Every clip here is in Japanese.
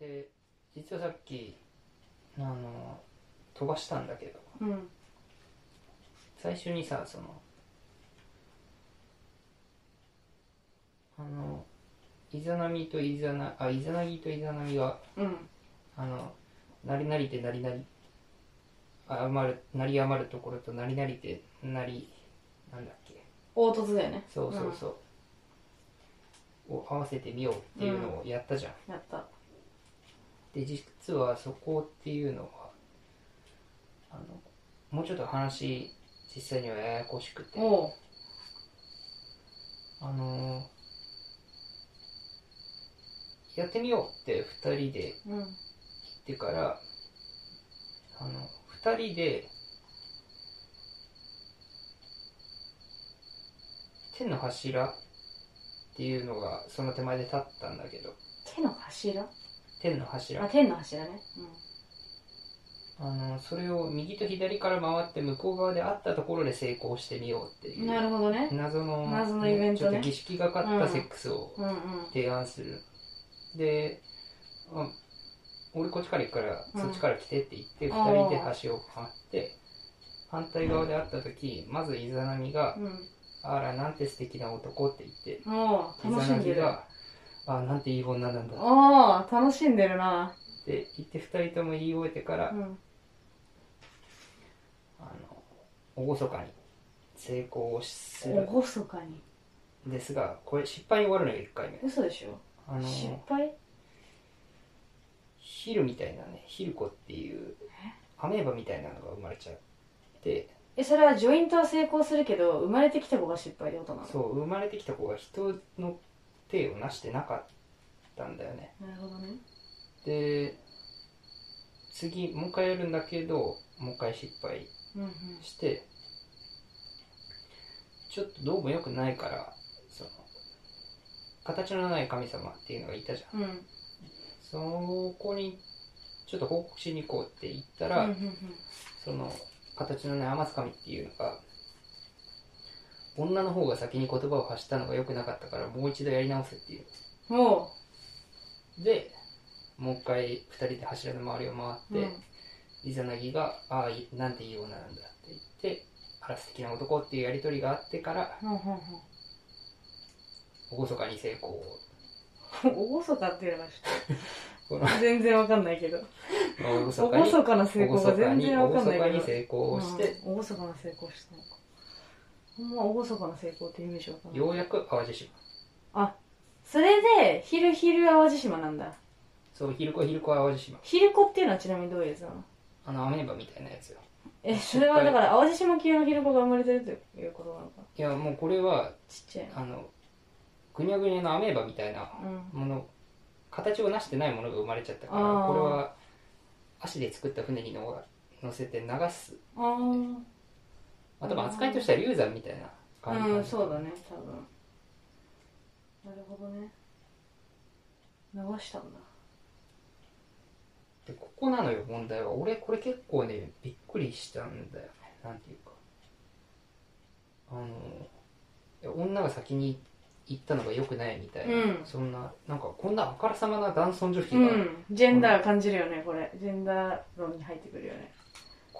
で実はさっきあの飛ばしたんだけど。うん。最初にさそのあのイザナミとイザナあイザナギとイザナミがうん。あのなりなりてなりなりあ余るなり余るところとなりなりてなりなんだっけ。凹凸だよね。そうそうそう、を合わせてみようっていうのをやったじゃん、やったで実はそこっていうのはあのもうちょっと話実際にはややこしくて。あのやってみようって2人でうん。言ってからあの2人で天の柱っていうのがその手前で立ったんだけど。手の柱？天の柱。あ天の柱ね。あのそれを右と左から回って向こう側であったところで成功してみようっていう。うんなるほどね。謎の謎のイベントね。ちょっと儀式がかったセックスをうんうん。提案する、であ俺こっちから行くからうん。そっちから来てって言って、あ二ー人で橋を張って反対側で会った時まずイザナミがうん「あらなんて素敵な男」って言ってイザナミが「あなんていい女なんだ」ああ楽しんでるな。って言って二人とも言い終えてから、うん。あの厳かに成功をする。厳かに。んですがこれ失敗に終わるのよ1回目。嘘でしょ？あの失敗？ヒルみたいなねヒルコっていうアメーバみたいなのが生まれちゃって。えそれはジョイントは成功するけど生まれてきた子が失敗ってことなの？そう生まれてきた子が人の手をなしてなかったんだよね。なるほどね。で次もう一回やるんだけどもう一回失敗うんうん。してちょっとどうも良くないからその形のない神様っていうのがいたじゃん。うん。そこにちょっと報告しに行こうって言ったうんら、うんその形のない天津神っていうのが女の方が先に言葉を発したのが良くなかったからもう一度やり直せっていう。う。んもでもう一回二人で柱の周りを回うって、イザナギが「ああいなんていい女なんだ」って言って「あら素敵な男」っていうやり取りがあってからうんうんうん。厳かに成功を。うん厳かっていうのがちこのょっと全然わかんないけど。厳かに厳かな成功が全然わかんないけど。厳かに成功をして、うん。厳かな成功したのかほんま厳かな成功ってイメージわかんな。いようやく淡路島。あそれでヒルヒル淡路島なんだ。そう昼子昼子淡路島。ヒルコっていうのはちなみにどういうやつなの？あのアメーバみたいなやつよ。えそれはだから淡路島級のヒルコが生まれてるということなのか？いやもうこれはちっちゃいあのぐにゃぐにゃのアメーバみたいなのうん。もの形をなしてないものが生まれちゃったからこれは足で作った船にの乗せて流す。あーあと扱いとしては流産みたいな感じうんそうだね多分。なるほどね。流したんだ。でここなのよ問題は。俺これ結構ねびっくりしたんだよ。ねなんていうか。あの女が先に行ったのが良くないみたいな、うん。そんななんかこんなあからさまな男尊女卑が。うん。ジェンダー感じるよねこれ。ジェンダー論に入ってくるよね「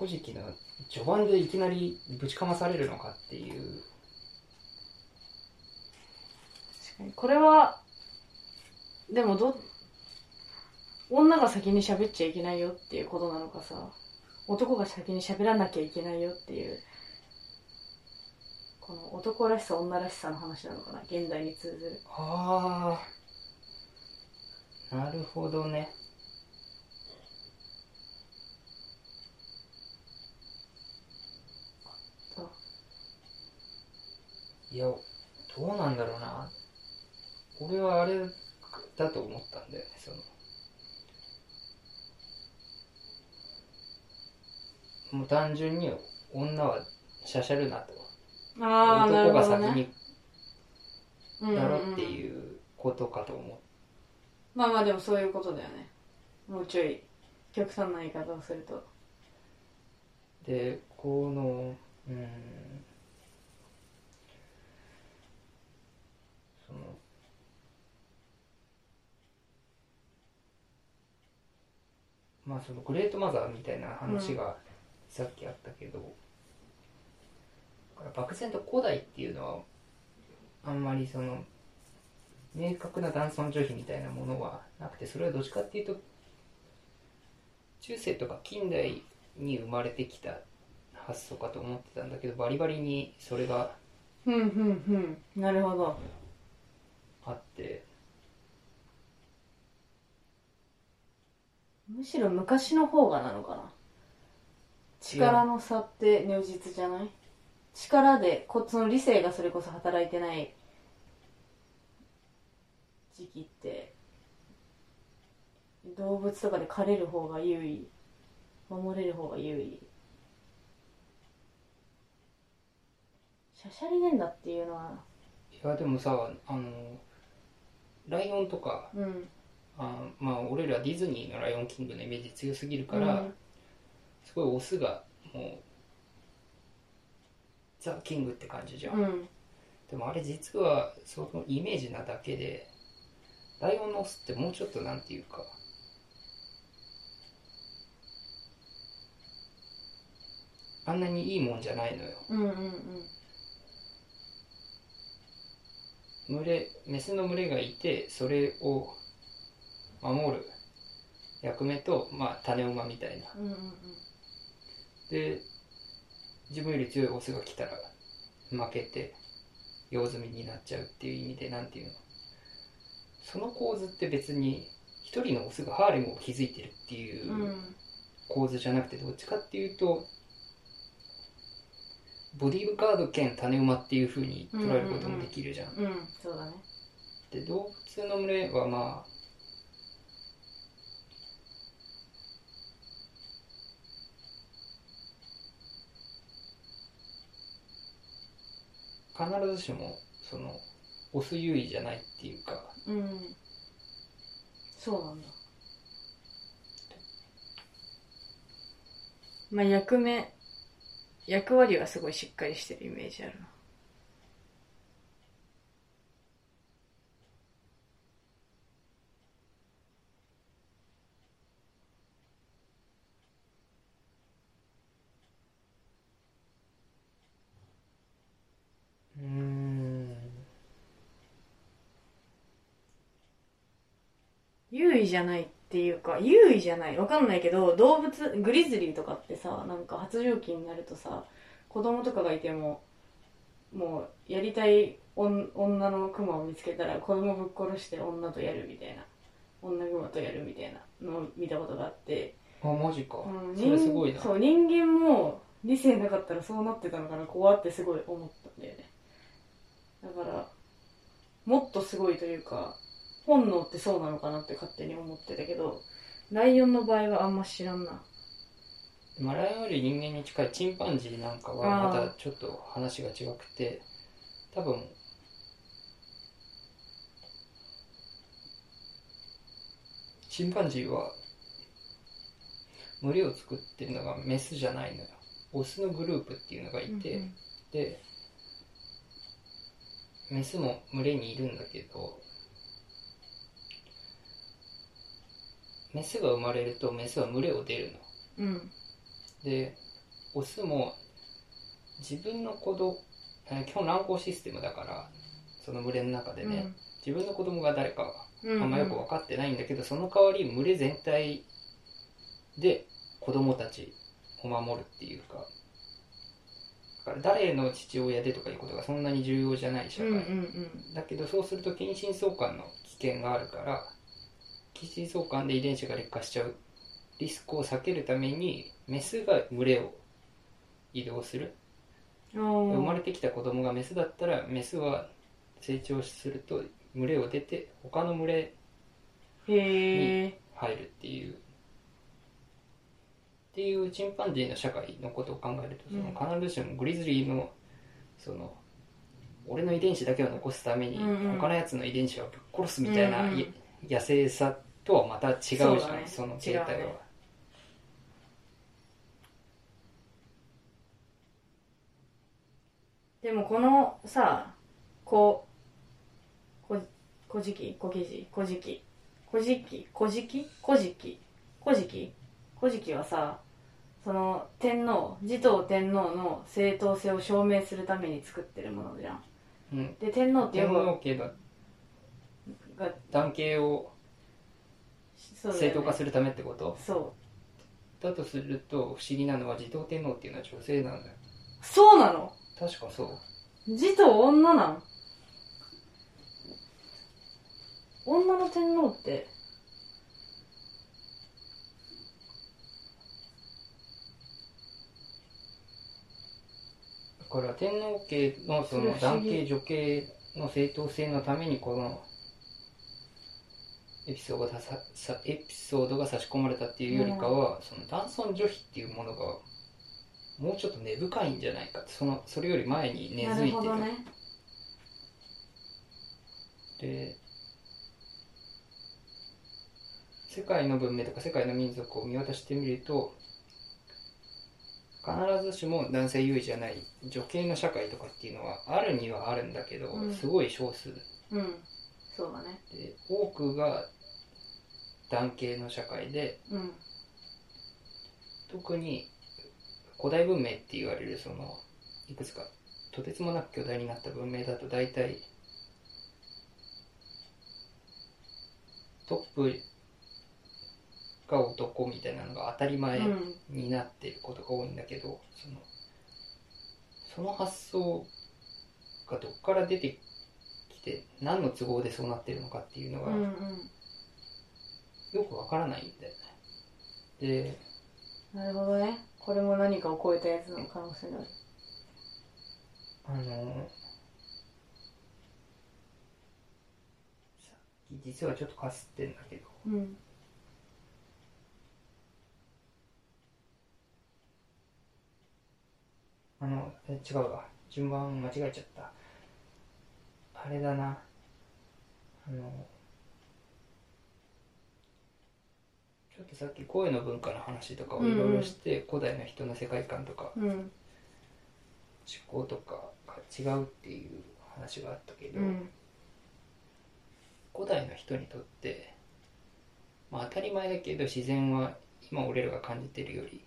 古事記」の序盤でいきなりぶちかまされるのかっていう。確かにこれはでもど女が先に喋っちゃいけないよっていうことなのかさ。男が先に喋らなきゃいけないよっていう。この男らしさ女らしさの話なのかな。現代に通ずる。ああなるほどねいやどうなんだろうな。俺はあれだと思ったんだよねその。もう単純に女はしゃしゃるなと。あ男が先にうんだろっていうことかと思う。まあまあでもそういうことだよね。もうちょい極端な言い方をすると。でこのうんそのまあそのグレートマザーみたいな話がさっきあったけど、だから漠然と古代っていうのはあんまりその明確な男尊女卑みたいなものはなくてそれはどっちかっていうと中世とか近代に生まれてきた発想かと思ってたんだけどバリバリにそれがふんふんふん。なるほど。あってむしろ昔の方がなのかな。力の差って如実じゃない？力でこその理性がそれこそ働いてない時期って動物とかで狩れる方が優位守れる方が優位。シャシャリねんだっていうのは。いやでもさあのライオンとかうんあまあ俺らディズニーの「ライオンキング」のイメージ強すぎるから、うん。すごいオスがもうザ・キングって感じじゃん、うん。でもあれ実はそのイメージなだけでライオンのオスってもうちょっとなんていうかあんなにいいもんじゃないのよ。うんうんうん。群れメスの群れがいてそれを守る。役目と、まあ、種馬みたいな。うんうんうん。で自分より強いオスが来たら負けて用済みになっちゃうっていう意味でなんていうの。その構図って別に一人のオスがハーレムを築いてるっていううん。構図じゃなくてどっちかっていうとボディーガード兼種馬っていう風に捉えることもできるじゃん,、うんそうだね。で動物の群れはまあ必ずしもそのオス優位じゃないっていうかうんそうなんだまあ役目役割はすごいしっかりしてるイメージあるな。位じゃないっていうか優位じゃない。わかんないけど動物グリズリーとかってさなんか発情期になるとさ子供とかがいてももうやりたい女女のクマを見つけたら子供ぶっ殺して女とやるみたいな。女グマとやるみたいな。のを見たことがあって、あマジか、うんそれすごいな。そう人間も理性なかったらそうなってたのかな。怖ってすごい思ったんだよね。だからもっとすごいというか本能ってそうなのかなって勝手に思ってたけどライオンの場合はあんま知らんな。まあ、ライオンより人間に近いチンパンジーなんかはまたちょっと話が違くて多分チンパンジーは群れを作ってるのがメスじゃないのよ。オスのグループっていうのがいて、うん。でメスも群れにいるんだけどメスが生まれるとメスは群れを出るの。うん。でオスも自分の子供えー基本乱交システムだからその群れの中でね、自分の子供が誰かはうん。あんまよく分かってないんだけど、その代わり群れ全体で子供たちを守るっていうかだから誰の父親でとかいうことがそんなに重要じゃない社会、うんうんうん。だけどそうすると近親相関の危険があるから近親相関で遺伝子が劣化しちゃう。リスクを避けるためにメスが群れを移動する。生生まれてきた子供がメスだったらメスは成長すると群れを出て他の群れへえ入るっていう。っていうチンパンジーの社会のことを考えるとその必ずしもグリズリーのその俺の遺伝子だけを残すために他のやつの遺伝子をぶっ殺すみたいな野生さとはまた違うじゃんそね。その形態は、ね。でもこのさこここじきこきじこじきこじきこじきこじきこじき古事記はさその天皇持統天皇の正当性を証明するために作ってるものじゃん。うん。で天皇って天よく皇家がが男系をそうだよね。正当化するためってこと？そだとすると不思議なのは持統天皇っていうのは女性なんだよ。うそうなの。確かそう。持統女なん？女の天皇って？だから天皇家のその男系女系の正当性のためにこのエピソードがささエピソードが差し込まれたっていうよりかは、その男尊女卑っていうものがもうちょっと根深いんじゃないかってそのそれより前に根な付いてるね。で世界の文明とか世界の民族を見渡してみると必ずしも男性優位じゃない女系の社会とかっていうのはあるにはあるんだけど、うん。すごい少数。うん。そうだね。で多くが男系の社会でうん。特に古代文明って言われるそのいくつかとてつもなく巨大になった文明だと大体トップが男みたいなのが当たり前うん。になっていることが多いんだけど、そのその発想がどっから出てきて何の都合でそうなってるのかっていうのがうんうんよくわからないんだよね。でなるほどね。これも何かを超えたやつの可能性がある。あのさっき実はちょっとかすってんだけど。うん。あのえ違うわ。順番間違えちゃった。あれだな。あのっとさっき声の文化の話とかをいろいろして、古代の人の世界観とかうん。思考とかが違うっていう話があったけど、うん。古代の人にとって、まあ、当たり前だけど自然は今俺らが感じてるより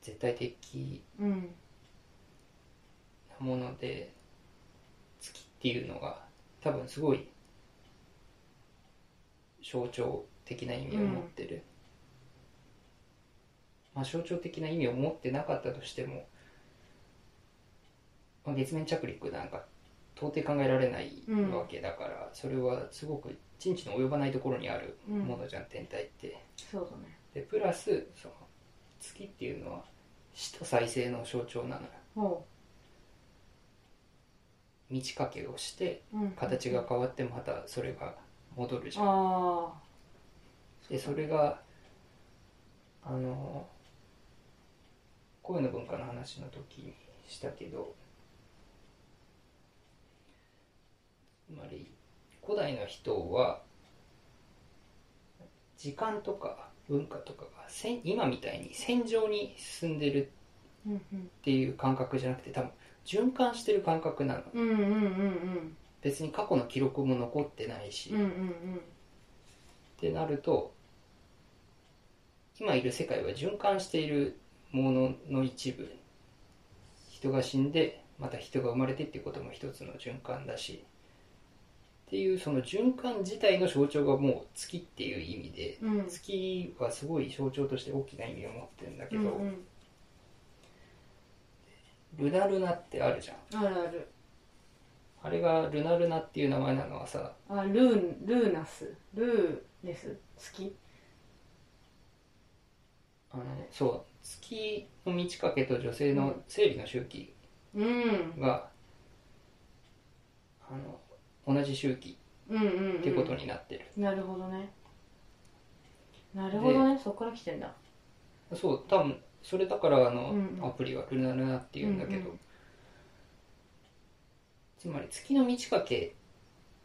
絶対的うん。なもので月っていうのが多分すごい象徴的な意味を持ってる、まあ、象徴的な意味を持ってなかったとしても、まあ、月面着陸なんか到底考えられないわけだから、それはすごく人知の及ばないところにあるものじゃん、天体って。そうだね。でプラスその月っていうのは死と再生の象徴なのよ。ほ満ち欠けをして形が変わってまたそれが戻るじゃん。ああでそれがあの声の文化の話の時にしたけどつまり古代の人は時間とか文化とかが線今みたいに線上に進んでるうん。っていう感覚じゃなくて多分循環してる感覚なの。うんうんうんうん。別に過去の記録も残ってないし、うんうんうん。ってなると今いる世界は循環しているものの一部人が死んでまた人が生まれてっていうことも一つの循環だしっていうその循環自体の象徴がもう月っていう意味でうん。月はすごい象徴として大きな意味を持ってるんだけど、うんうん。ルナルナってあるじゃん。あるある。あれがルナルナっていう名前なのはさあルールーナス。ルーネス月あのそう月の満ち欠けと女性の生理の周期うん。が、あの同じ周期うんうん、うん、ってことになってる、なるほどね。なるほどね。そこから来てんだ。そう多分それだからあの、うんうん。アプリはルナルナっていうんだけど、うんうん。つまり月の満ち欠け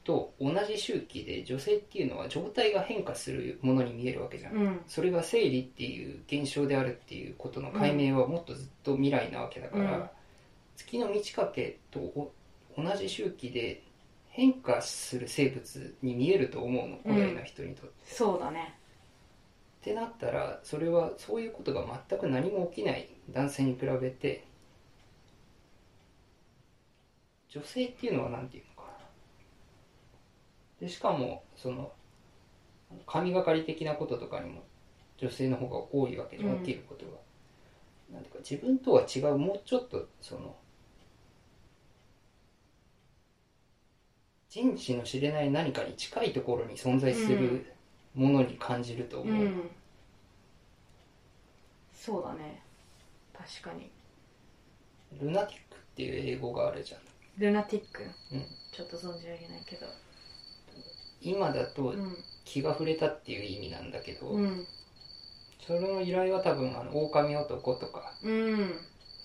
と同じ周期で女性っていうのは状態が変化するものに見えるわけじゃん、うん。それが生理っていう現象であるっていうことの解明はもっとずっと未来なわけだから、うん。月の満ち欠けとお同じ周期で変化する生物に見えると思うの古代の人にとって、そうだね。ってなったらそれはそういうことが全く何も起きない男性に比べて女性っていうのは何て言うの？でしかもその神がかり的なこととかにも女性の方が多いわけじゃん起きることが、なんていうか自分とは違うもうちょっとその人知の知れない何かに近いところに存在するものに感じると思う、うん。そうだね。確かに。ルナティックっていう英語があるじゃん、ルナティック。うん、ちょっと存じ上げないけど今だとうん。気が触れたっていう意味なんだけど、うん。その由来は多分あの狼男とかうん。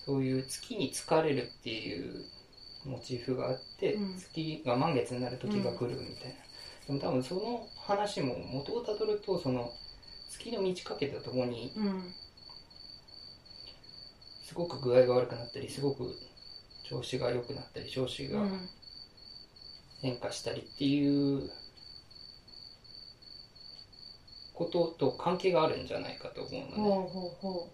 そういう月に疲れるっていうモチーフがあって、うん。月が満月になる時が来るみたいな、でも多分その話も元をたどるとその月の満ち欠けとともにうん。すごく具合が悪くなったりすごく調子が良くなったり調子がうん。変化したりっていうことと関係があるんじゃないかと思うのね、ほうほうほ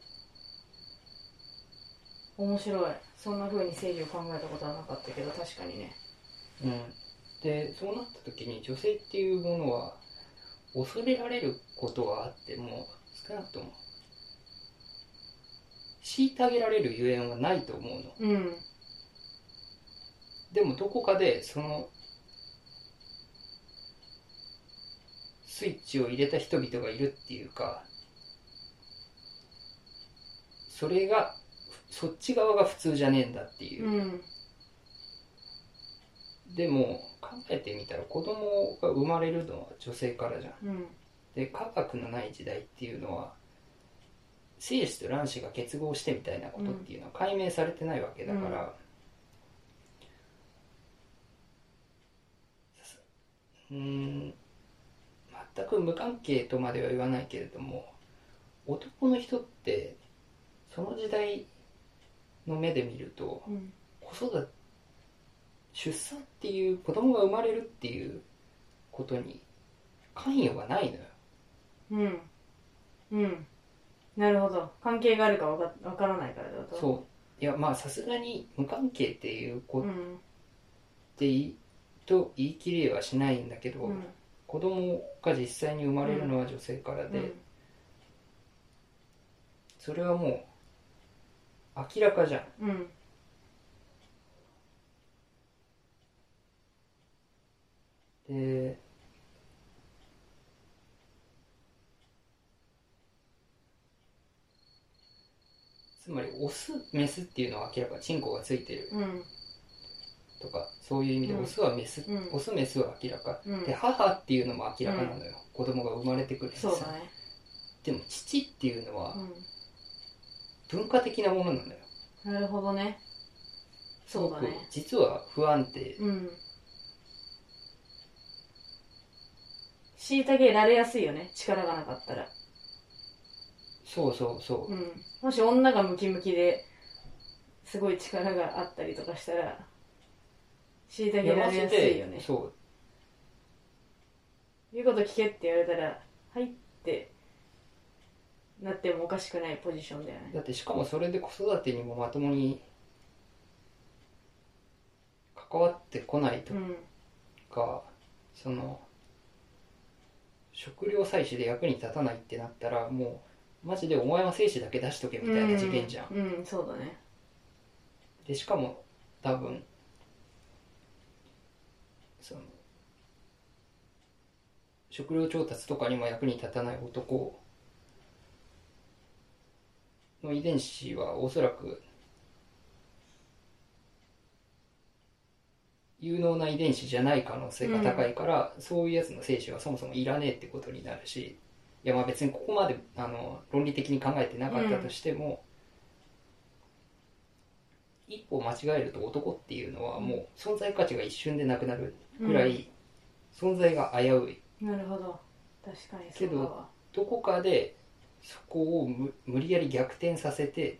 う。面白い。そんな風に正義を考えたことはなかったけど確かにね。うん、でそうなった時に女性っていうものは恐れられることはあっても少なくとも虐げられるゆえんはないと思うの。うん。でもどこかでそのスイッチを入れた人々がいるっていうかそれがそっち側が普通じゃねえんだっていう。う、ん。でも考えてみたら子供が生まれるのは女性からじゃん。うん。で科学のない時代っていうのは精子と卵子が結合してみたいなことっていうのは解明されてないわけだから、うーん全く無関係とまでは言わないけれども男の人ってその時代の目で見るとうん。子育て出産っていう子供が生まれるっていうことに関与がないのよ。うん。うん。なるほど。関係があるかわかわからないからだと。そう。いやまあさすがに無関係っていうこうん。っていいと言い切れはしないんだけど、うん子供が実際に生まれるのは女性からで、うん。それはもう明らかじゃん。うん。でつまりオスメスっていうのは明らかチンコがついてる。うんとかそういう意味でうん。オスはメス、うん。オスメスは明らか、うん。で母っていうのも明らかなのよ、子供が生まれてくるそうだね。でも父っていうのはう文化的なものなのよ。んなるほどね。そうだね。実は不安定。うん。虐げられやすいよね。力がなかったら。そうそうそう、うん。もし女がムキムキですごい力があったりとかしたら虐げられやすいよね。そう。言うこと聞けって言われたらはいってなってもおかしくないポジションだよね。だってしかもそれで子育てにもまともに関わってこないとうん。か、その食料採取で役に立たないってなったらもうマジでお前は精子だけ出しとけみたいな事件じゃん、うん、うん、そうだね。でしかも多分その食料調達とかにも役に立たない男の遺伝子はおそらく有能な遺伝子じゃない可能性が高いから、そういうやつの精子はそもそもいらねえってことになるしいやまあ別にここまであの論理的に考えてなかったとしても、一歩間違えると男っていうのはもう存在価値が一瞬でなくなるぐらい存在が危うい、なるほど。確かにそうだわ。どこかでそこを無無理やり逆転させて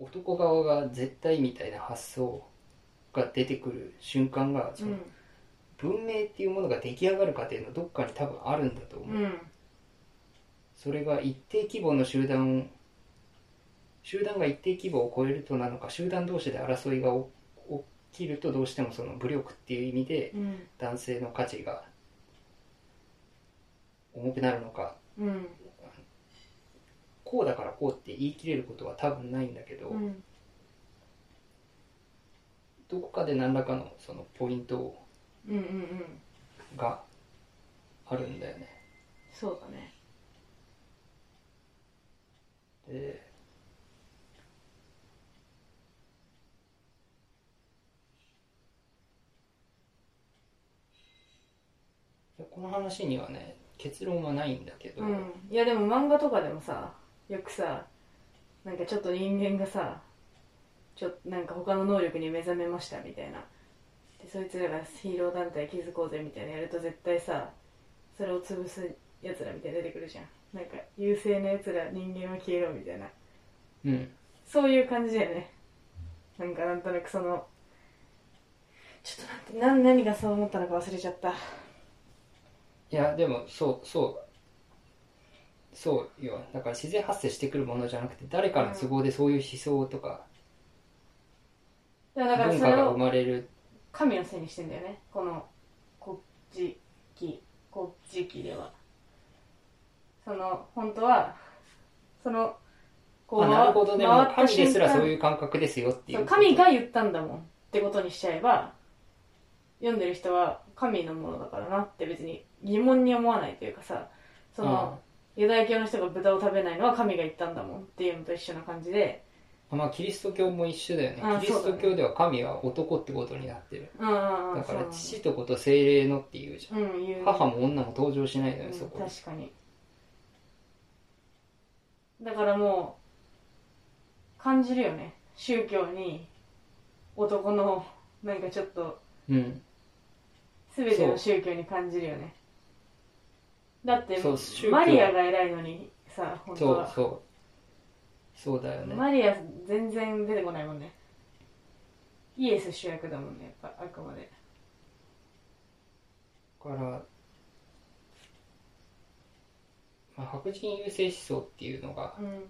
男側が絶対みたいな発想が出てくる瞬間がその文明っていうものが出来上がる過程のどっかに多分あるんだと思う、うんそれが一定規模の集団を集団が一定規模を超えるとなのか集団同士で争いが起きるとどうしてもその武力っていう意味でうん。男性の価値が重くなるのか。うんこうだからこうって言い切れることは多分ないんだけど、うん。どこかで何らかのそのポイントうんうんうん。があるんだよね。そうだねででこの話にはね結論はないんだけど、うん。いやでも漫画とかでもさよくさなんかちょっと人間がさちょなんか他の能力に目覚めましたみたいな。でそいつらがヒーロー団体築こうぜみたいなやると絶対さそれを潰すやつらみたいな出てくるじゃん。なんか優勢なやつら人間は消えろみたいな。うん。そういう感じだよね。なんかなんとなくその。ちょっと待ってな何がそう思ったのか忘れちゃった。いやでもそうそう。そうよ。だから自然発生してくるものじゃなくて誰かの都合でそういう思想とか。だから文化が生まれる。神のせいにしてんだよね。この国時期国時期ではその本当はそのこあなるほどでも神ですらそういう感覚ですよっていそうう神が言ったんだもん。ってことにしちゃえば読んでる人は神のものだからなって別に疑問に思わないというかさそのユダヤ教の人が豚を食べないのは神が言ったんだもんっていうのと一緒な感じで。あまあキリスト教も一緒だよね。あキリスト教では神は男ってことになってる。だから父と子と精霊のっていうじゃん。うん母も女も登場しないのようんそこに確かにだからもう感じるよね。宗教に男のなんかちょっとうん。全ての宗教に感じるよね。だってマリアが偉いのにさ本当は。そうそう。そうだよね。マリア全然出てこないもんね。イエス主役だもんねやっぱあくまで。だから、まあ、白人優勢思想っていうのがうん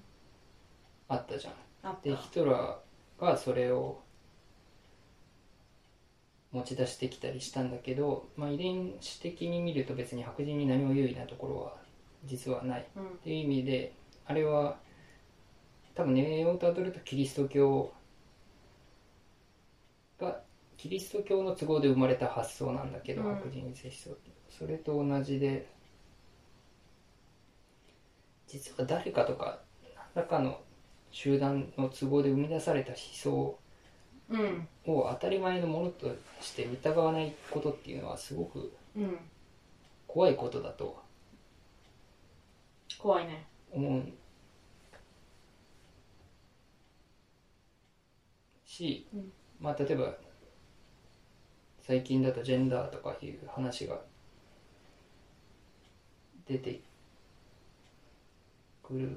あったじゃん。でヒトラーがそれを持ち出してきたりしたんだけど、まあ、遺伝子的に見ると別に白人に何も有利なところは実はない。うん。っていう意味であれは多分根をたどるとキリスト教がキリスト教の都合で生まれた発想なんだけど、うん。白人優勢思想って。それと同じで実は誰かとか何らかの集団の都合で生み出された思想を当たり前のものとして疑わないことっていうのはすごく怖いことだと怖いね思うし、まあ例えば最近だとジェンダーとかいう話が出てくる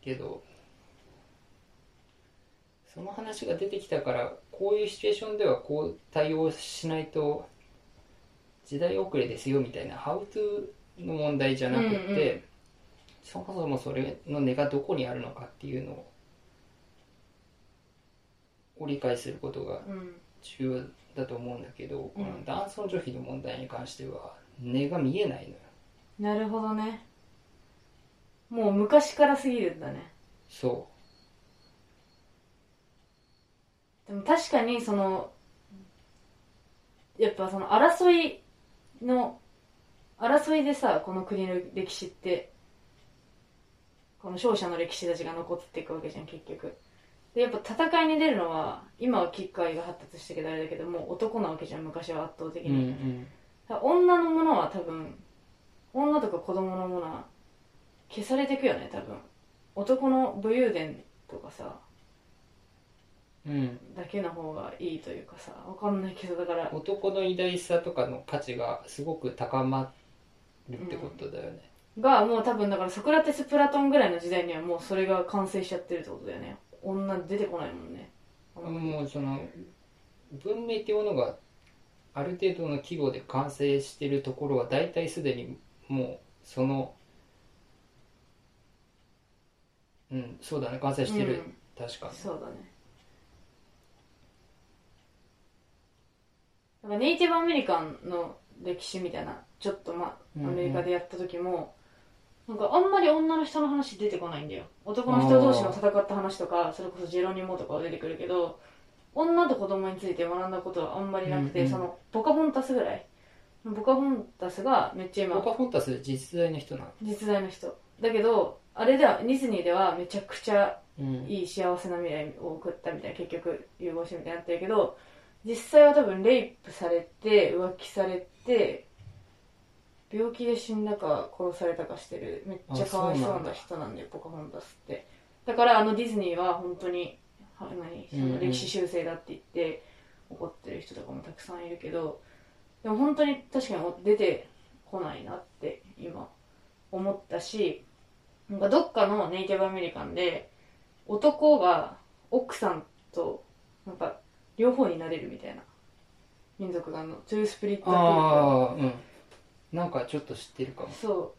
けどその話が出てきたからこういうシチュエーションではこう対応しないと時代遅れですよみたいなハウトゥーの問題じゃなくて、うんうん。そもそもそれの根がどこにあるのかっていうのを理解することがうん。重要だと思うんだけど、うん。この男尊女卑の問題に関しては根が見えないのよ。なるほどねもう昔からすぎるんだね。そでも確かにそのやっぱその争いの争いでさこの国の歴史ってこの勝者の歴史たちが残っていくわけじゃん結局。でやっぱ戦いに出るのは今は機械が発達したけどあれだけどもう男なわけじゃん昔は圧倒的う、うんに、うん、だから女のものは多分女とか子供のものは消されていくよね多分。男の武勇伝とかさうん、だけの方がいいというかさわかんないけどだから。男の偉大さとかの価値がすごく高まるってことだよね、がもう多分だからソクラテス・プラトンぐらいの時代にはもうそれが完成しちゃってるってことだよね。女出てこないもんね。もうその文明っていうものがある程度の規模で完成してるところは大体すでにもうそのうんそうだね完成してる、うん。確かに。そうだね。なんかネイティブアメリカンの歴史みたいなちょっとまあうんうん。アメリカでやった時も、なんかあんまり女の人の話出てこないんだよ。男の人同士の戦った話とかそれこそジェロニモとかは出てくるけど女と子供について学んだことはあんまりなくて、うんうん。そのポカホンタスぐらい。ポカホンタスがめっちゃ今ポカフォンタス実在の人なの？実在の人。だけどあれではディズニーではめちゃくちゃうん。いい幸せな未来を送ったみたいな結局融合してみたいになってるけど実際は多分レイプされて浮気されて病気で死んだか殺されたかしてるめっちゃかわいそうな人なんだよポカホンタスって。だからあのディズニーは本当には何その歴史修正だって言って怒ってる人とかもたくさんいるけどでも本当に確かに出てこないなって今思ったしなんかどっかのネイティブアメリカンで男が奥さんとなんか両方になれるみたいな民族があるの。トゥースピリットああうん。なんかちょっと知ってるかも。そう。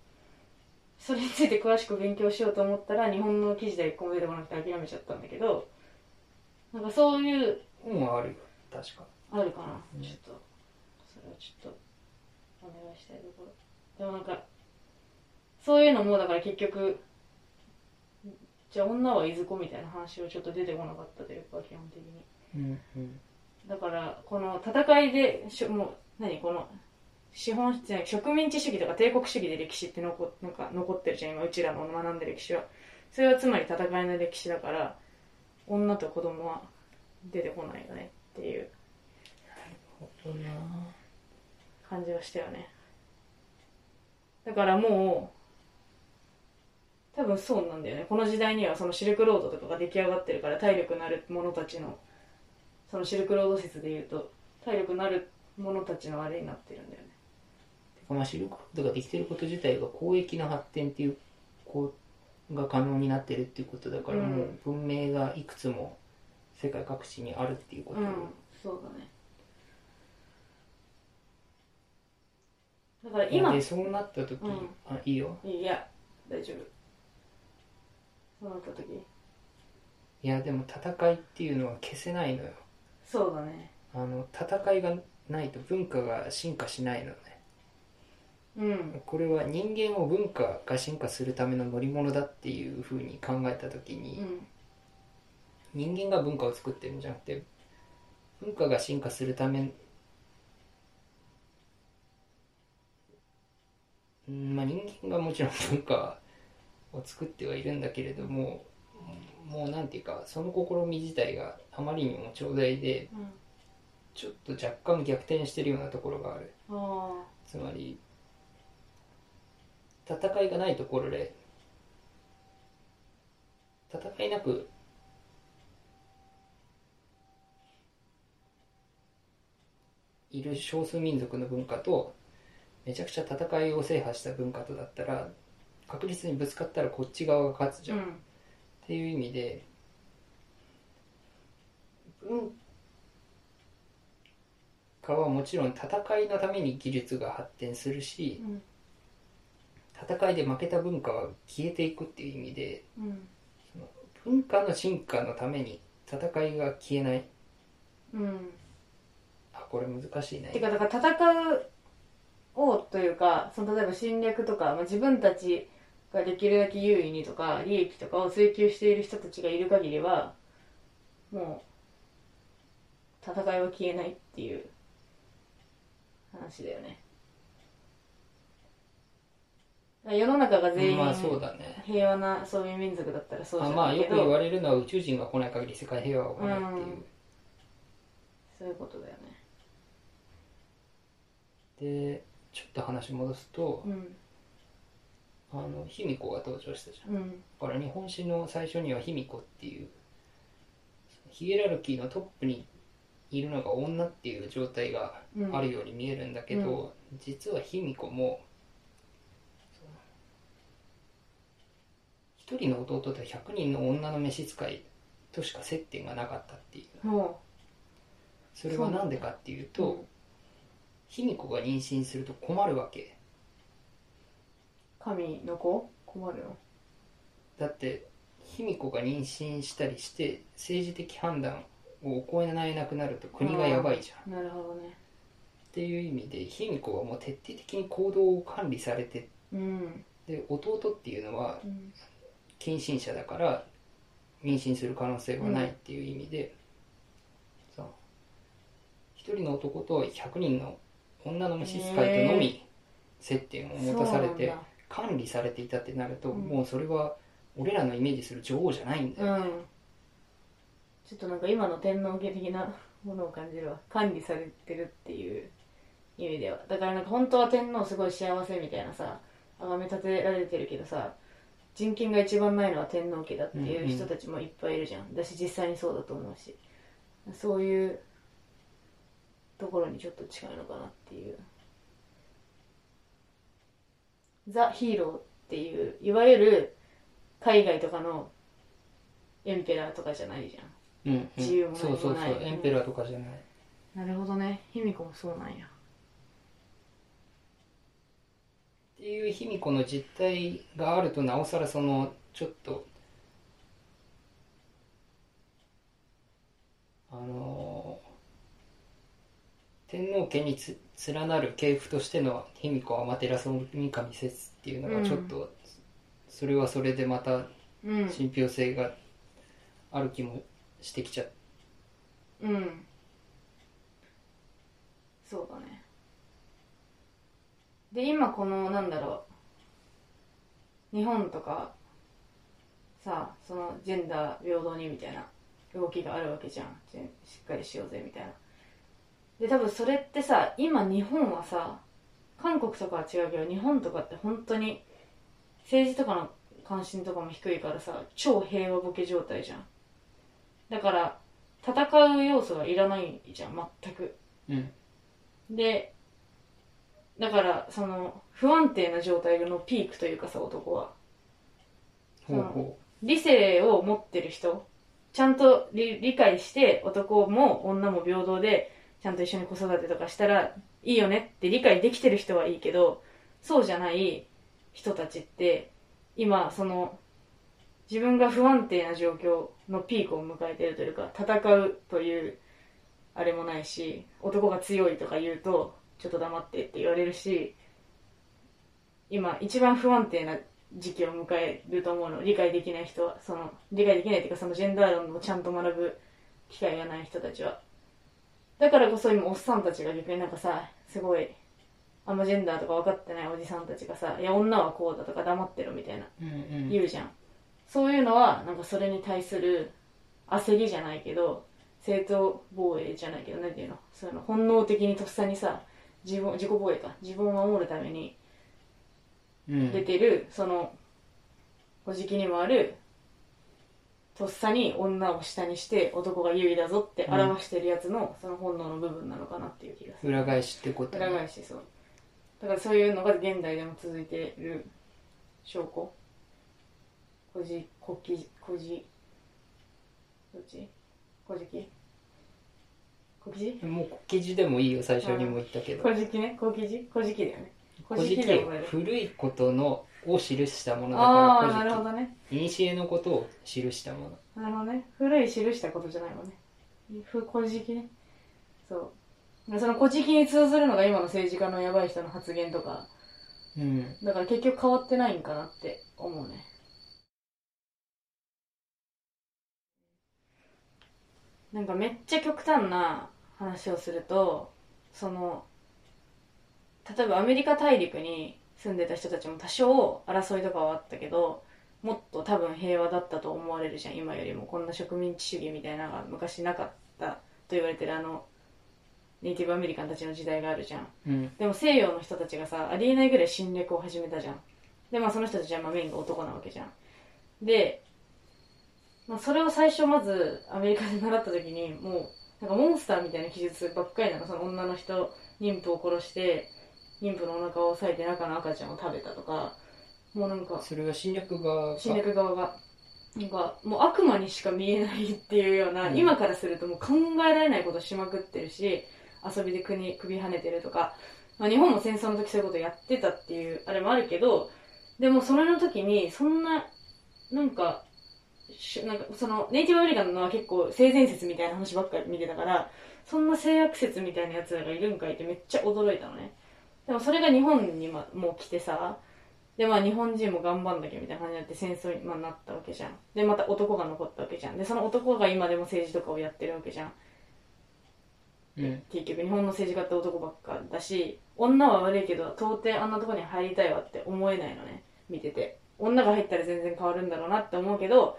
それについて詳しく勉強しようと思ったら日本の記事で一個も出てこなくて諦めちゃったんだけどなんかそういう本はあるよ。確かあるかな、うん。ちょっと。それはちょっとお願いしたいところ。でもなんかそういうのもだから結局じゃあ女はいずこみたいな話はちょっと出てこなかったというか基本的に。うんうん。だからこの戦いでしょもう何この資本じゃ植民地主義とか帝国主義で歴史って残なんか残ってるじゃん今うちらの学んでる歴史は。それはつまり戦いの歴史だから女と子供は出てこないよねっていう。ほどな。感じはしたよね。だからもう多分そうなんだよね。この時代にはそのシルクロードとかが出来上がってるから体力のある者たちのそのシルクロード説でいうと体力のある者たちのあれになってるんだよね。まあ、シルクロードができてること自体が交易の発展っていうこうが可能になってるっていうことだから、うん。もう文明がいくつも世界各地にあるっていうこと、うんそうだね。だから今でそうなった時、うん。あいいよ。いや大丈夫そうなった時？いやでも戦いっていうのは消せないのよ。そうだね。あの戦いがないと文化が進化しないのね。うん。これは人間を文化が進化するための乗り物だっていうふうに考えた時に、うん。人間が文化を作ってるんじゃなくて文化が進化するためうんまあ人間がもちろん文化を作ってはいるんだけれどももうなんていうかその試み自体があまりにも長大でうんちょっと若干逆転してるようなところがある。つまり戦いがないところで戦いなくいる少数民族の文化とめちゃくちゃ戦いを制覇した文化とだったら確実にぶつかったらこっち側が勝つじゃん、うん。ていう意味で。文化はもちろん戦いのために技術が発展するしうん。戦いで負けた文化は消えていくっていう意味でうん。文化の進化のために戦いが消えない。うん。あこれ難しいね。てかだから戦おうというかその例えば侵略とか、まあ、自分たちができるだけ優位にとか利益とかを追求している人たちがいる限りはもう戦いは消えないっていう話だよね。世の中が全員まあそうだね。平和なそういう民族だったらそうじあまあゃないけど、よく言われるのは宇宙人が来ない限り世界平和は起こらないっていう、うん。そういうことだよね。でちょっと話戻すとうんあの卑弥呼が登場したじゃん。うん。だから日本史の最初には卑弥呼っていうヒエラルキーのトップにいるのが女っていう状態がうん。あるように見えるんだけど、実は卑弥呼も一人の弟と100人の女の召使いとしか接点がなかったっていう。もそれは何でかっていううと卑弥呼が妊娠すると困るわけ神の子？困るの？だって卑弥呼が妊娠したりして政治的判断を行えなくなると国がやばいじゃん。なるほどね。っていう意味で卑弥呼はもう徹底的に行動を管理されてうん。で弟っていうのはうん。近親者だから妊娠する可能性はないっていう意味で、そう。一人の男と100人の女の召使いとのみ接点を持たされて管理されていたってなると、うん。もうそれは俺らのイメージする女王じゃないんだよ、うん。ちょっとなんか今の天皇家的なものを感じるわ。管理されてるっていう意味では。だからなんか本当は天皇すごい幸せみたいなさ崇め立てられてるけどさ人権が一番ないのは天皇家だっていう人たちもいっぱいいるじゃん、だし実際にそうだと思うし。そういうところにちょっと近いのかなっていうザ・ヒーローっていういわゆる海外とかのエンペラーとかじゃないじゃうんうん。自由も何もそうそうないそうエンペラーとかじゃない。んなるほどね。卑弥呼もそうなんや。っていう卑弥呼の実態があるとなおさらそのちょっとあのー天皇家につ連なる系譜としての卑弥呼天照三神説っていうのがちょっと、それはそれでまたうん。信憑性がある気もしてきちゃっうん。そうだね。で今このなんだろう。日本とかさそのジェンダー平等にみたいな動きがあるわけじゃん。しっかりしようぜみたいなで多分それってさ今日本はさ韓国とかは違うけど日本とかって本当に政治とかの関心とかも低いからさ超平和ボケ状態じゃん。だから戦う要素がいらないじゃん全く。うん。でだからその不安定な状態のピークというかさ男は。ほうほ理性を持ってる人ちゃんと理理解して男も女も平等でちゃんと一緒に子育てとかしたらいいよねって理解できてる人はいいけどそうじゃない人たちって今その自分が不安定な状況のピークを迎えてるというか戦うというあれもないし男が強いとか言うとちょっと黙ってって言われるし今一番不安定な時期を迎えると思うの。理解できない人はその理解できないっていうかそのジェンダー論をちゃんと学ぶ機会がない人たちは。だからこそ今おっさんたちが逆になんかさすごいあんまジェンダーとか分かってないおじさんたちがさ「いや女はこうだ」とか黙ってろみたいなううんうん。言うじゃん。そういうのはなんかそれに対する焦りじゃないけど正当防衛じゃないけどなんていうの？そういうの本能的にとっさにさ自分自己防衛か。自分を守るためにうん。出てるそのおじきにもあるとっさに女を下にして男が優位だぞって表してるやつのその本能の部分なのかなっていう気がする。裏返しってことね。裏返しそう。だからそういうのが現代でも続いてる証拠。こじこきこじどっち？こじきこきじもう記事でもいいよ最初にも言ったけど。こじきね。こきじこじきだよね。こじ古事記古いことのを記したものだああなからるほどね古事記。古のことを記したものなるほどね。古い記したことじゃないもんね。ふこじきね。そう。そのこじきに通ずるのが今の政治家のやばい人の発言とか。うん。だから結局変わってないんかなって思うね。なんかめっちゃ極端な話をするとその例えばアメリカ大陸に住んでた人たちも多少争いとかはあったけどもっと多分平和だったと思われるじゃん。今よりも。こんな植民地主義みたいなのが昔なかったと言われてるあのネイティブアメリカンたちの時代があるじゃん。うん。でも西洋の人たちがさありえないぐらい侵略を始めたじゃん。でまあその人たちはまあメインが男なわけじゃん。で、まあ、それを最初まずアメリカで習った時にもうなんかモンスターみたいな記述ばっかりなの。その女の人妊婦を殺して妊婦のお腹を裂いて中の赤ちゃんを食べたとかもうなんかそれは侵略側が侵略側がなんかもう悪魔にしか見えないっていうような、うん。今からするともう考えられないことしまくってるし遊びで国首跳ねてるとか、まあ、日本も戦争の時そういうことやってたっていうあれもあるけどでもそれの時にそんななんかしなんかそのネイティブアメリカンのは結構性善説みたいな話ばっかり見てたからそんな性悪説みたいなやつらがいるんかいってめっちゃ驚いたのねでもそれが日本にまもう来てさでまあ日本人も頑張んなきゃみたいな感じになって戦争に、まあ、なったわけじゃん。でまた男が残ったわけじゃん。でその男が今でも政治とかをやってるわけじゃん。うん結局日本の政治家って男ばっかだし女は悪いけど到底あんなとこに入りたいわって思えないのね。見てて。女が入ったら全然変わるんだろうなって思うけど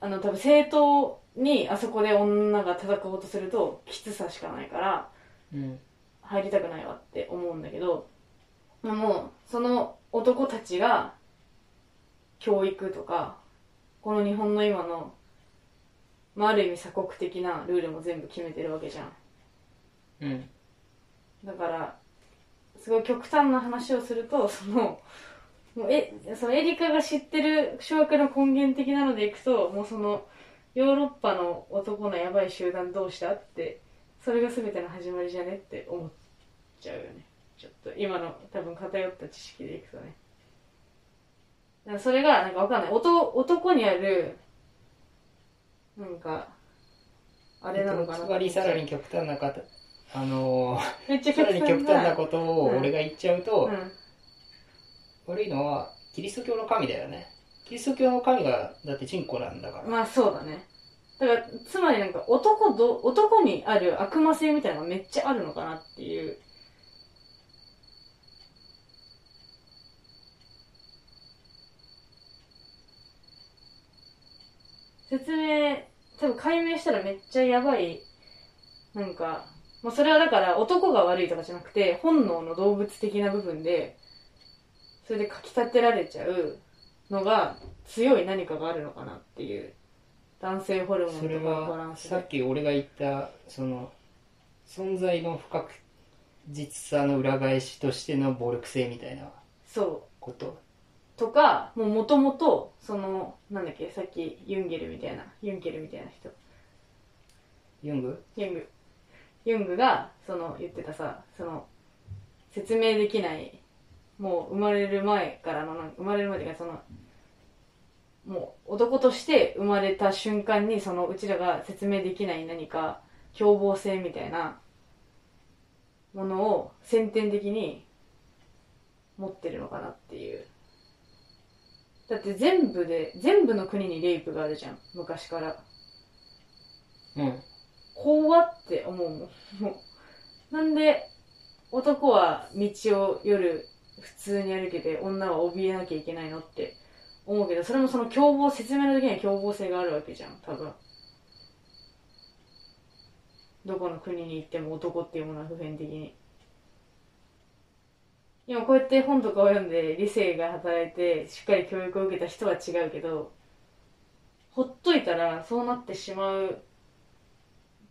あの多分政党にあそこで女が戦おうとするときつさしかないからうん入りたくないわって思うんだけどでもその男たちが教育とかこの日本の今の、まあ、ある意味鎖国的なルールも全部決めてるわけじゃん。うん。だからすごい極端な話をするとそのもうえそのエリカが知ってる諸悪の根源的なのでいくともうそのヨーロッパの男のやばい集団どうしたってそれが全ての始まりじゃねって思っちゃうよね。ちょっと今の多分偏った知識でいくとね。だからそれがなんかわかんない。男男にあるなんかあれなのかな。つまりさらに極端な方あのーさらに極端なことをうん俺が言っちゃうと、うん。悪いのはキリスト教の神だよね。キリスト教の神がだってチンコなんだから、まあそうだね。だから、つまりなんか男ど、男にある悪魔性みたいなのがめっちゃあるのかなっていう。説明、多分解明したらめっちゃやばい、なんか、まあそれはだから男が悪いとかじゃなくて、本能の動物的な部分で、それでかき立てられちゃうのが強い何かがあるのかなっていう男性ホルモンそれとかのバラはンスで。さっき俺が言ったその存在の不確実さの裏返しとしての暴力性みたいなそこと。うとかもうもともとそのなんだっけさっきユンゲルみたいなユンケルみたいな人。ユング？ユング。ユングがその言ってたさその説明できないもう生まれる前からの生まれる前というかそのもう男として生まれた瞬間にそのうちらが説明できない何か凶暴性みたいなものを先天的に持ってるのかなっていうだって全部で全部の国にレイプがあるじゃん。昔から。うん。怖って思うもん。もうなんで男は道を夜普通に歩けて女は怯えなきゃいけないのって。思うけどそれもその凶暴説明の時には凶暴性があるわけじゃん。多分。どこの国に行っても男っていうものは普遍的に今こうやって本とかを読んで理性が働いてしっかり教育を受けた人は違うけどほっといたらそうなってしまう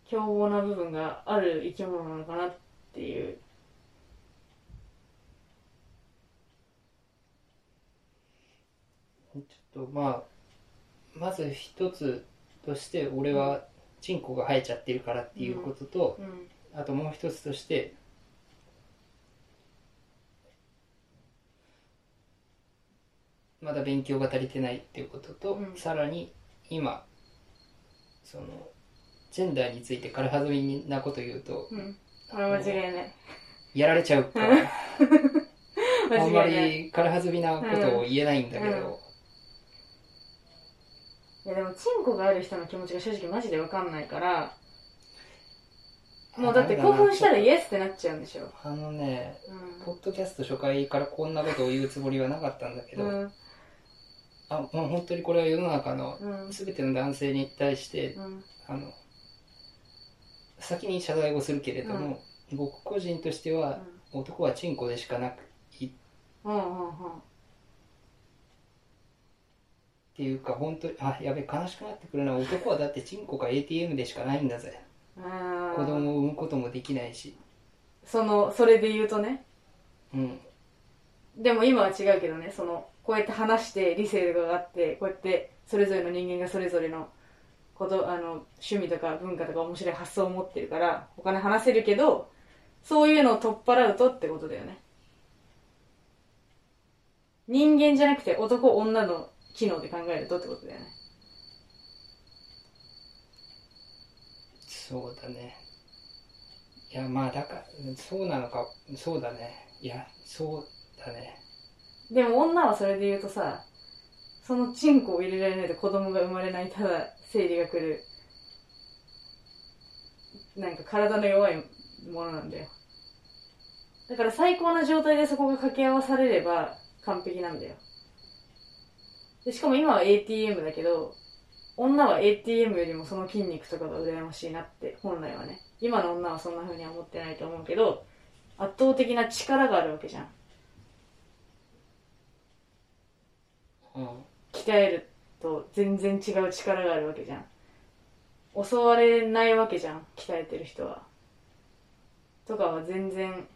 凶暴な部分がある生き物なのかなっていう。ちょっとまあまず一つとして俺はチンコが生えちゃってるからっていうことと、うん。あともう一つとしてまだ勉強が足りてないっていうことと、うん。さらに今そのジェンダーについて軽はずみなこと言うとうん。これ間違いない。やられちゃうから あんまり軽はずみなことを言えないんだけど、うん。いやでもチンコがある人の気持ちが正直マジで分かんないからもうだって興奮したらイエスってなっちゃうんでしょ。あのねうポッドキャスト初回からこんなことを言うつもりはなかったんだけど、んうんあもう本当にこれは世の中のうん。全ての男性に対してうん。あの先に謝罪をするけれども、僕個人としては男はチンコでしかなくい。っうんうんうん。ていうか本当にあやべ悲しくなってくるな。男はだってチンコか ATM でしかないんだぜ。子供を産むこともできないし。そのそれで言うとね。うん。でも今は違うけどねそのこうやって話して理性があってこうやってそれぞれの人間がそれぞれのことあの趣味とか文化とか面白い発想を持ってるからお金話せるけどそういうのを取っ払うとってことだよね。人間じゃなくて男女の機能で考えるとってことだよね。そうだね。いやまあだからそうなのかそうだね。いやそうだね。でも女はそれで言うとさそのチンコを入れられないと子供が生まれないただ生理が来るなんか体の弱いものなんだよ。だから最高な状態でそこが掛け合わされれば完璧なんだよ。でしかも今は ATM だけど女は ATM よりもその筋肉とかが羨ましいなって本来はね。今の女はそんな風には思ってないと思うけど圧倒的な力があるわけじゃんうん鍛えると全然違う力があるわけじゃん。襲われないわけじゃん。鍛えてる人はとかは全然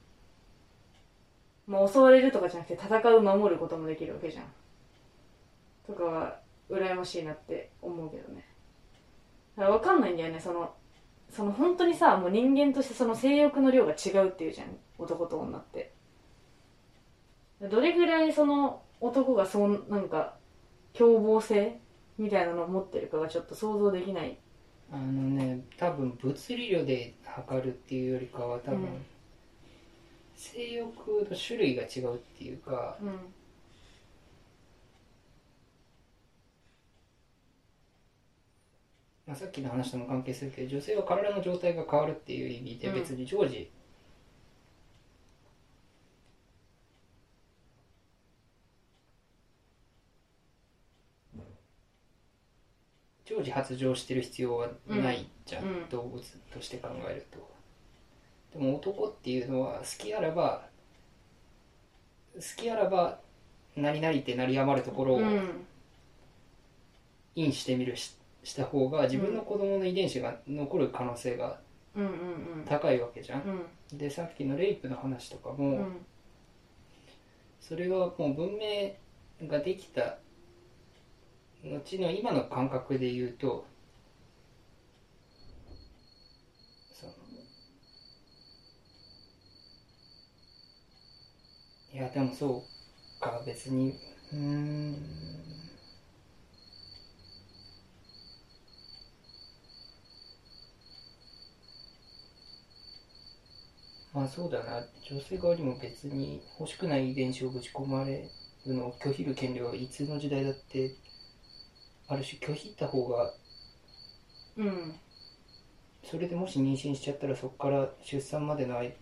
まあ襲われるとかじゃなくて戦う守ることもできるわけじゃん。とかは羨ましいなって思うけどねだから分かん。ないん。だよねそのその本当にさもう人間としてその性欲の量が違うっていうじゃん。男と女ってどれぐらいその男がそうなんか凶暴性みたいなのを持ってるかがちょっと想像できない。あのね多分物理量で測るっていうよりかは多分、うん。性欲の種類が違うっていうかうん。まあ、さっきの話とも関係するけど女性は体の状態が変わるっていう意味でうん。別に常時、常時発情してる必要はないじゃん、うん。うん動物として考えると。でも男っていうのは好きあらば好きあらば何々って鳴りやまるところを、うんインしてみるしした方が自分の子供の遺伝子が残る可能性が高いわけじゃん。う、ん。でさっきのレイプの話とかも、うん。それはもう文明ができた後の今の感覚で言うとそのいやでもそうか別にうん。まあそうだな。女性側にも別に欲しくない遺伝子をぶち込まれるのを拒否る権利はいつの時代だってある種拒否った方がうん。それでもし妊娠しちゃったらそこから出産までの間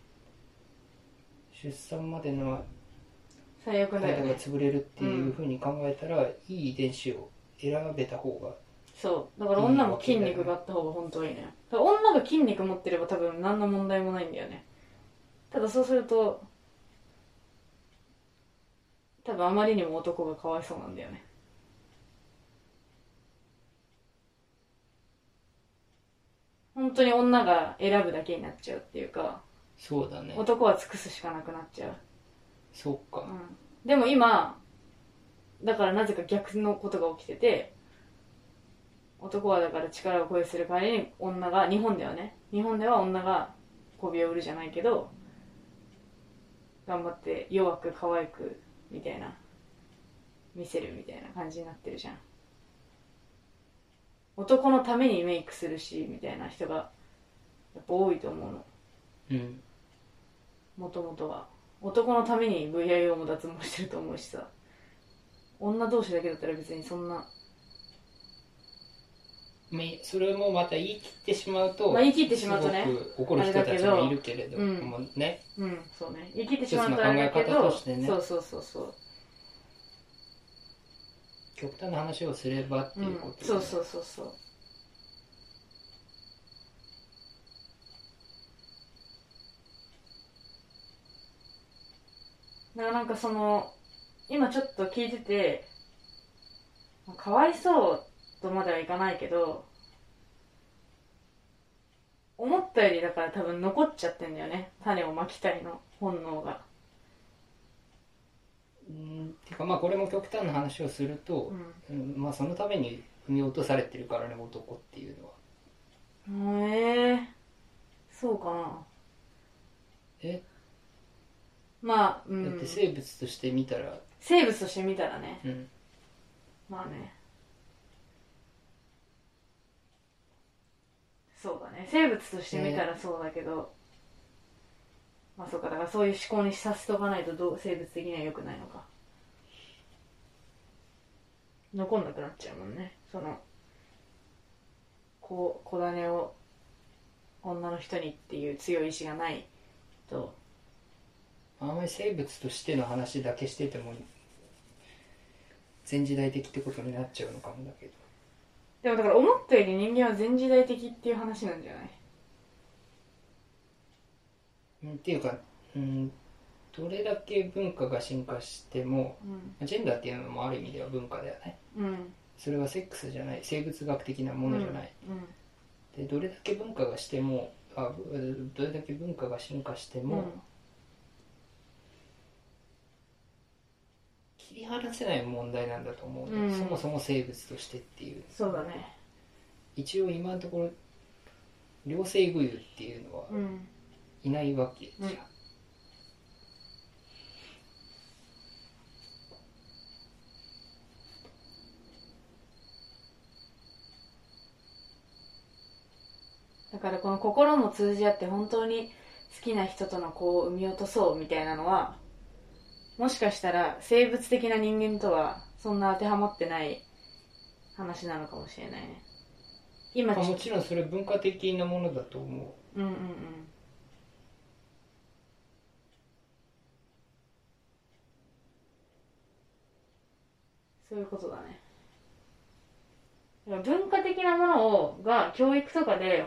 出産までの最悪だがね。潰れるっていうふうに考えたら、いい遺伝子を選べた方がそう。だから女も筋肉があった方が本当はいいね女が筋肉持ってれば多分何の問題もないんだよね。ただそうすると多分あまりにも男がかわいそうなんだよね本当に女が選ぶだけになっちゃうっていうかそうだね。男は尽くすしかなくなっちゃう。そうか。うん。でも今だからなぜか逆のことが起きてて男はだから力を超えする代わりに女が日本ではね日本では女が媚びを売るじゃないけど頑張って弱く可愛くみたいな見せるみたいな感じになってるじゃん男のためにメイクするしみたいな人がやっぱ多いと思うの。うん。もともとは。男のために VIO も脱毛してると思うしさ。女同士だけだったら別にそんな。まあそれもまた言い切ってしまうと、まあ言い切ってしまうとねすごく怒る人たちもいるけれどもね。うんそうね。言い切ってしまうとあれだけど考え方としてね。そうそうそうそう極端な話をすればっていうこと、うん、そうそうそうそう。だからなんかその今ちょっと聞いててかわいそうとまではいかないけど思ったよりだから多分残っちゃってんだよね。種をまきたいの本能が。うん。てかまあこれも極端な話をすると、うん。まあそのために踏み落とされてるからね男っていうのは。へえ。そうかな。え？まあ、うん、だって生物として見たら。生物として見たらね。うん。まあね。そうだね。生物として見たらそうだけど、まあそうかだからそういう思考にさせとかないとどう生物的には良くないのか。残んなくなっちゃうもんね。そのこう小種を女の人にっていう強い意志がないと。あんまり生物としての話だけしてても前時代的ってことになっちゃうのかもだけど。でもだから思ったより人間は前時代的っていう話なんじゃない？うんっていうか、うん、どれだけ文化が進化してもジェンダーっていうのもある意味では文化だよね。うん。うんそれはセックスじゃない生物学的なものじゃない、うん。でどれだけ文化がしてもあぶどれだけ文化が進化しても、うん。切り離せない問題なんだと思う、ね。うん。そもそも生物としてっていう。そうだね。一応今のところ両性具有っていうのはうんいないわけじゃん、うんだからこの心も通じ合って本当に好きな人との子を産み落とそうみたいなのはもしかしたら生物的な人間とはそんな当てはまってない話なのかもしれないね。今も。ちろんそれ文化的なものだと思うんうんうんそういうことだね。文化的なものをが教育とかで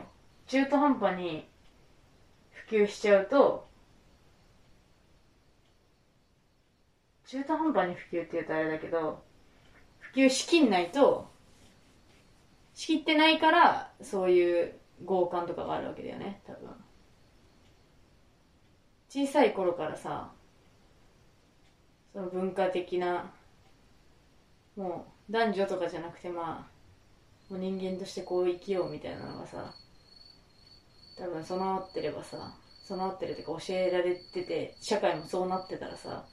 中途半端に普及しちゃうと中途半端に普及って言うとあれだけど普及しきんないと仕切ってないからそういう強姦とかがあるわけだよね多分。小さい頃からさその文化的なもう男女とかじゃなくてまあもう人間としてこう生きようみたいなのがさ多分備わってればさ備わってるっていうか教えられてて社会もそうなってたらさ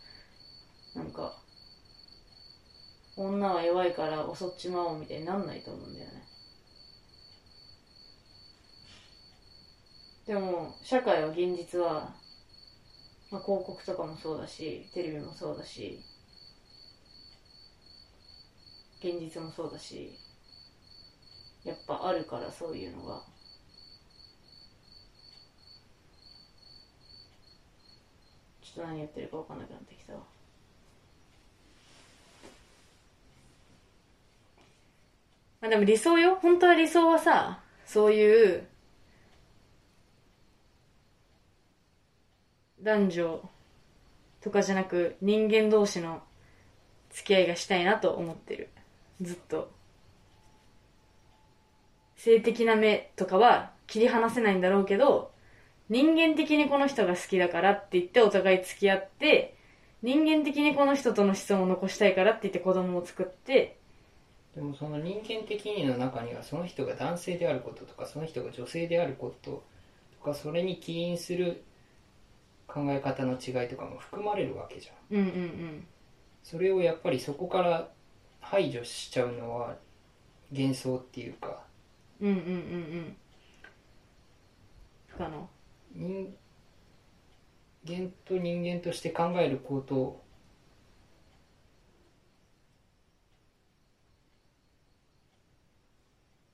なんか女は弱いから襲っちまおうみたいになんないと思うんだよね。でも社会は現実は、まあ、広告とかもそうだしテレビもそうだし現実もそうだしやっぱあるからそういうのが。ちょっと何言ってるか分かんなくなってきたまあでも理想よ。本当は理想はさそういう男女とかじゃなく人間同士の付き合いがしたいなと思ってる。ずっと。性的な目とかは切り離せないんだろうけど人間的にこの人が好きだからって言ってお互い付き合って人間的にこの人との子孫を残したいからって言って子供を作って。うでもその人間的にの中にはその人が男性であることとかその人が女性であることとかそれに起因する考え方の違いとかも含まれるわけじゃん。うんうんうん。それをやっぱりそこから排除しちゃうのは幻想っていうかうんうんうんうん。不可能。人間と人間として考えること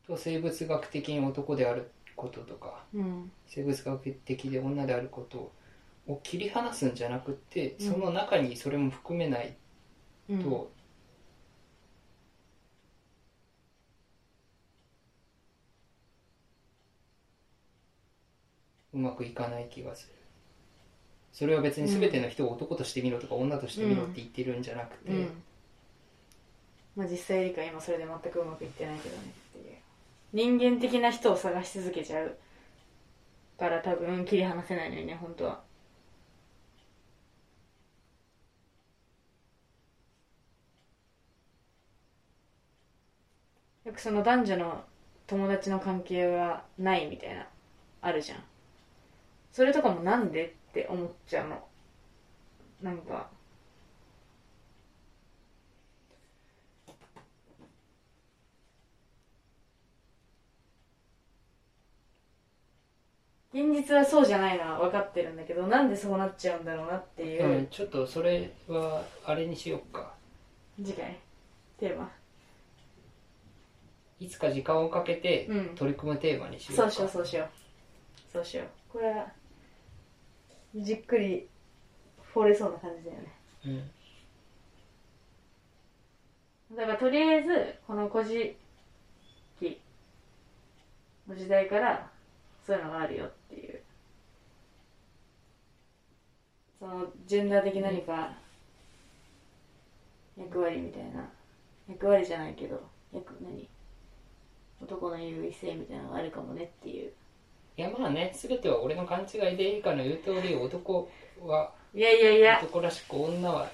と生物学的に男であることとかうん。生物学的で女であることを切り離すんじゃなくってうん。その中にそれも含めないうん。と、うまくいかない気がする。それは別に全ての人を男としてみろとか女としてみろって言ってるんじゃなくて、うん。うん、まあ、実際理解今それで全くうまくいってないけどねっていう。人間的な人を探し続けちゃうから多分切り離せないのにね本当は。よくその男女の友達の関係はないみたいなあるじゃん。それとかもなんでって思っちゃうの。なんか。現実はそうじゃないのは分かってるんだけどなんでそうなっちゃうんだろうなっていう、うん、ちょっとそれはあれにしようか。次回。テーマ。いつか時間をかけてうん。取り組むテーマにしようか、そうしようそうしよう。そうしよう。これはじっくり掘れそうな感じだよね。うん。だからとりあえずこの古事記の時代からそういうのがあるよっていう。そのジェンダー的何か役割みたいな。役割じゃないけど役何？男の優位性みたいなのがあるかもねっていう。いやまあね全ては俺の勘違いで以下の言う通り男はいやいやいや。男らしく女は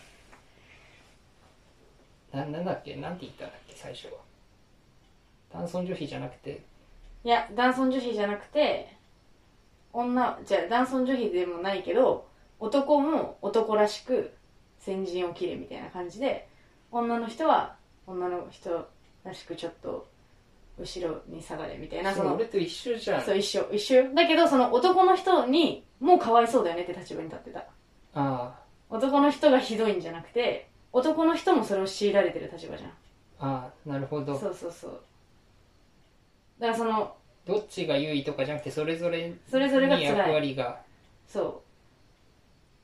ななんだっけ？なんて言ったんだっけ？最初は。男尊女卑じゃなくて。いや男尊女卑じゃなくて女じゃあ男尊女卑でもないけど男も男らしく先陣を切れみたいな感じで女の人は女の人らしくちょっと後ろに下がれみたいなその俺と一緒じゃん。そう一緒一緒。だけどその男の人にもうかわいそうだよねって立場に立ってた。あ男の人がひどいんじゃなくて男の人もそれを強いられてる立場じゃん。あああなるほど。そうそうそう。だからそのどっちが優位とかじゃなくてそれぞれそれぞれが役割が。そ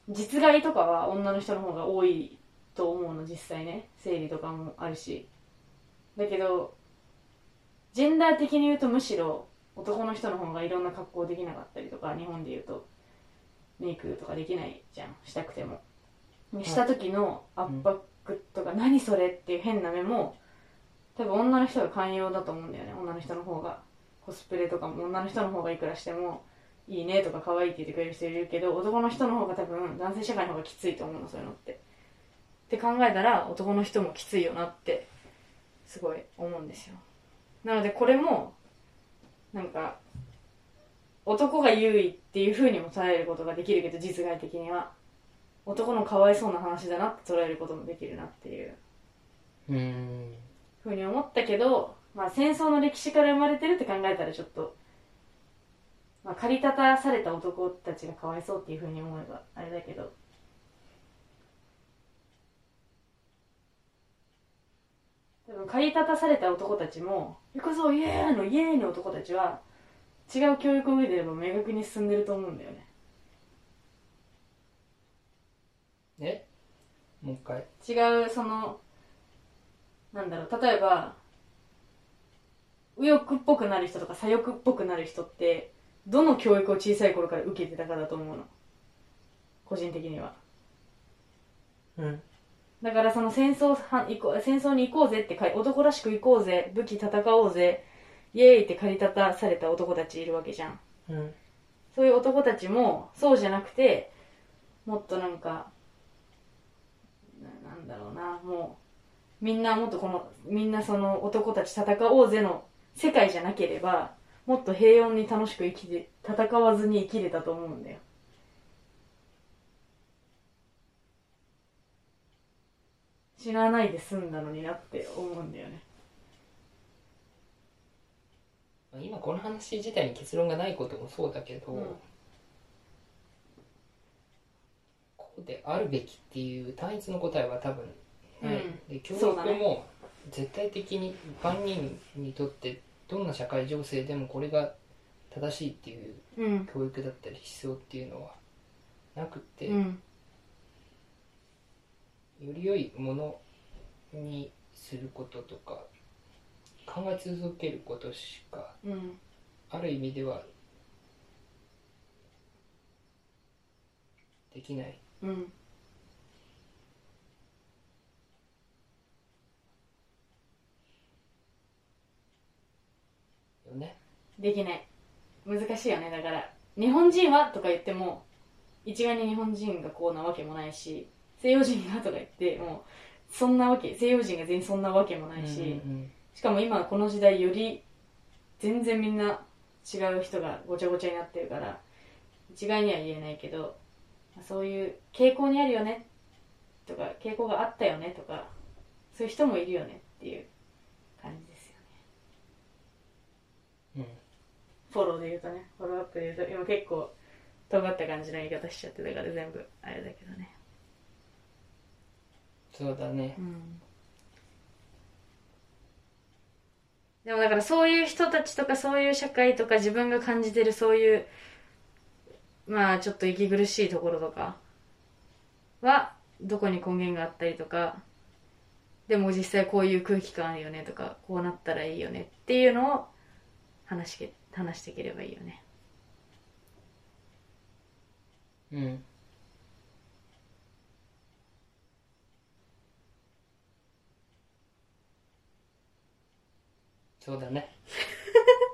う。実害とかは女の人の方が多いと思うの実際ね。生理とかもあるし。だけどジェンダー的に言うとむしろ男の人の方がいろんな格好できなかったりとか日本で言うとメイクとかできないじゃん。したくても。した時の圧迫とか、何それっていう変な目も多分女の人が寛容だと思うんだよね。女の人の方が。コスプレとかも女の人の方がいくらしてもいいねとか可愛いって言ってくれる人いるけど男の人の方が多分男性社会の方がきついと思うのそういうのって。って考えたら男の人もきついよなってすごい思うんですよ。なのでこれもなんか男が優位っていう風にも捉えることができるけど実害的には。男のかわいそうな話だなって捉えることもできるなっていう。ふうに思ったけど、まあ、戦争の歴史から生まれてるって考えたらちょっと、まあ、駆り立たされた男たちがかわいそうっていうふうに思えばあれだけど多分駆り立たされた男たちも「行くぞイエーイ!」のイエーイ！の男たちは違う教育を受けてれば明確に進んでると思うんだよね。え？もう一回。違うそのなんだろう例えば右翼っぽくなる人とか左翼っぽくなる人ってどの教育を小さい頃から受けてたかだと思うの？個人的には。うんだからその戦争は行こう戦争に行こうぜって男らしく行こうぜ武器戦おうぜイエーイって駆り立たされた男たちいるわけじゃん。うん。そういう男たちもそうじゃなくてもっとなんかななんだろうなもうみんなもっとこのみんなその男たち戦おうぜの世界じゃなければもっと平穏に楽しく生きて戦わずに生きれたと思うんだよ死なないで済んだのになって思うんだよね。まあ今この話自体に結論がないこともそうだけど、うん。こうであるべきっていう単一の答えは多分ない、うん。で教育も絶対的に万人にとってどんな社会情勢でもこれが正しいっていううん。教育だったり思想っていうのはなくって、うんより良いものにすることとか考え続けることしかうん。ある意味ではできない。うん。よね。できない。難しいよねだから。日本人はとか言っても一概に日本人がこうなわけもないし西洋人がとか言ってもそんなわけ西洋人が全員そんなわけもないし、うん。しかも今この時代より全然みんな違う人がごちゃごちゃになってるから一概には言えないけどそういう傾向にあるよねとか傾向があったよねとかそういう人もいるよねっていう感じですよね。うん。フォローで言うとねフォローアップで言うと今結構尖った感じの言い方しちゃってたから全部あれだけどねそうだね。うん。でもだからそういう人たちとかそういう社会とか自分が感じてるそういうまあちょっと息苦しいところとかはどこに根源があったりとかでも実際こういう空気感あるよねとかこうなったらいいよねっていうのを話しけ話していければいいよね。うんそうだね。